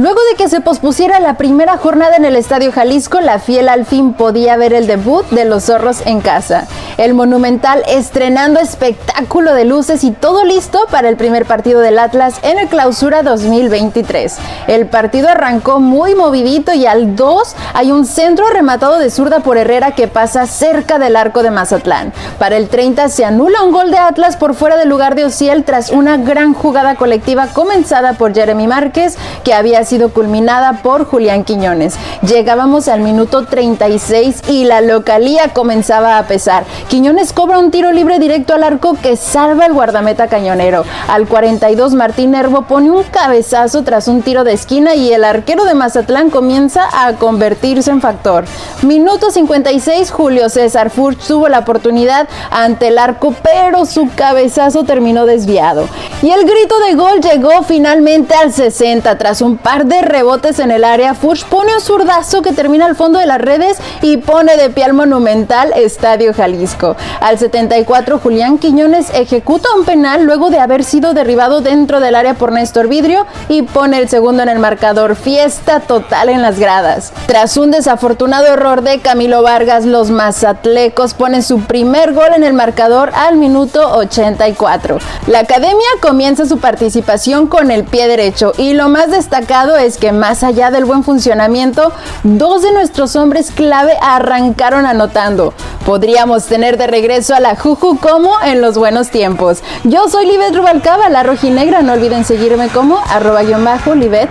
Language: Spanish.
Luego de que se pospusiera la primera jornada en el Estadio Jalisco, la fiel al fin podía ver el debut de los zorros en casa. El Monumental estrenando espectáculo de luces y todo listo para el primer partido del Atlas en el Clausura 2023. El partido arrancó muy movidito y al 2 hay un centro rematado de zurda por Herrera que pasa cerca del arco de Mazatlán. Para el 30 se anula un gol de Atlas por fuera del lugar de Ociel tras una gran jugada colectiva comenzada por Jeremy Márquez que había sido culminada por Julián Quiñones. Llegábamos al minuto 36 y la localía comenzaba a pesar. Quiñones cobra un tiro libre directo al arco que salva el guardameta cañonero. Al 42 Martín Herbo pone un cabezazo tras un tiro de esquina y el arquero de Mazatlán comienza a convertirse en factor. Minuto 56 Julio César Furch tuvo la oportunidad ante el arco pero su cabezazo terminó desviado. Y el grito de gol llegó finalmente al 60 tras un par de rebotes en el área. Fuchs pone un zurdazo que termina al fondo de las redes y pone de pie al monumental Estadio Jalisco. Al 74, Julián Quiñones ejecuta un penal luego de haber sido derribado dentro del área por Néstor Vidrio y pone el segundo en el marcador. Fiesta total en las gradas. Tras un desafortunado error de Camilo Vargas, los mazatlecos ponen su primer gol en el marcador al minuto 84. La academia comienza su participación con el pie derecho y lo más destacado es que más allá del buen funcionamiento, dos de nuestros hombres clave arrancaron anotando. Podríamos tener de regreso a la Juju como en los buenos tiempos. Yo soy Libet Rubalcaba, la rojinegra. No olviden seguirme como arroba guion bajo, Libet